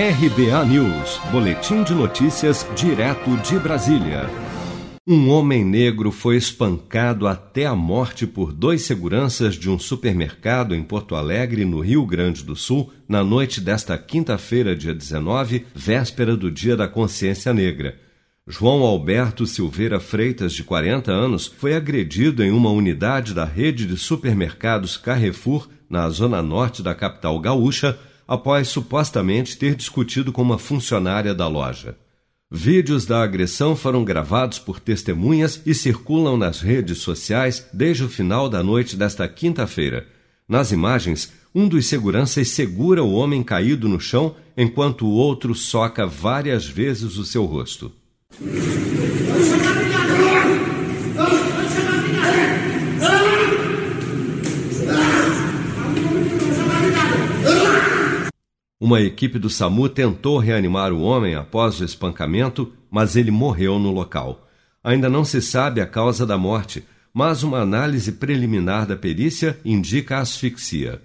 RBA News, Boletim de Notícias, direto de Brasília. Um homem negro foi espancado até a morte por dois seguranças de um supermercado em Porto Alegre, no Rio Grande do Sul, na noite desta quinta-feira, dia 19, véspera do Dia da Consciência Negra. João Alberto Silveira Freitas, de 40 anos, foi agredido em uma unidade da rede de supermercados Carrefour, na zona norte da capital gaúcha, após supostamente ter discutido com uma funcionária da loja. Vídeos da agressão foram gravados por testemunhas e circulam nas redes sociais desde o final da noite desta quinta-feira. Nas imagens, um dos seguranças segura o homem caído no chão enquanto o outro soca várias vezes o seu rosto. Uma equipe do SAMU tentou reanimar o homem após o espancamento, mas ele morreu no local. Ainda não se sabe a causa da morte, mas uma análise preliminar da perícia indica asfixia.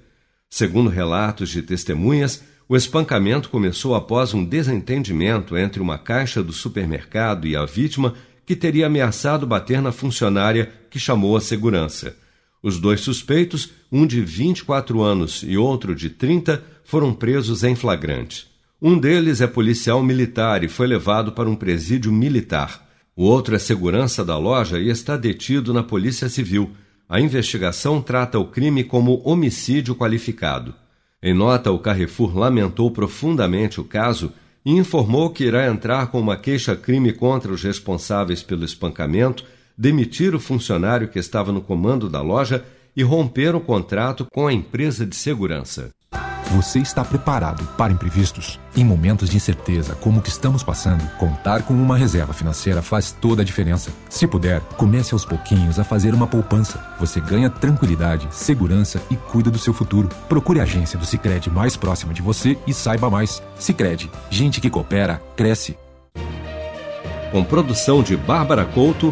Segundo relatos de testemunhas, o espancamento começou após um desentendimento entre uma caixa do supermercado e a vítima, que teria ameaçado bater na funcionária que chamou a segurança. Os dois suspeitos, um de 24 anos e outro de 30, foram presos em flagrante. Um deles é policial militar e foi levado para um presídio militar. O outro é segurança da loja e está detido na Polícia Civil. A investigação trata o crime como homicídio qualificado. Em nota, o Carrefour lamentou profundamente o caso e informou que irá entrar com uma queixa-crime contra os responsáveis pelo espancamento demitir o funcionário que estava no comando da loja e romper o contrato com a empresa de segurança. Você está preparado para imprevistos? Em momentos de incerteza como o que estamos passando, contar com uma reserva financeira faz toda a diferença. Se puder, comece aos pouquinhos a fazer uma poupança. Você ganha tranquilidade, segurança e cuida do seu futuro. Procure a agência do Sicredi mais próxima de você e saiba mais. Sicredi, gente que coopera cresce. Com produção de Bárbara Couto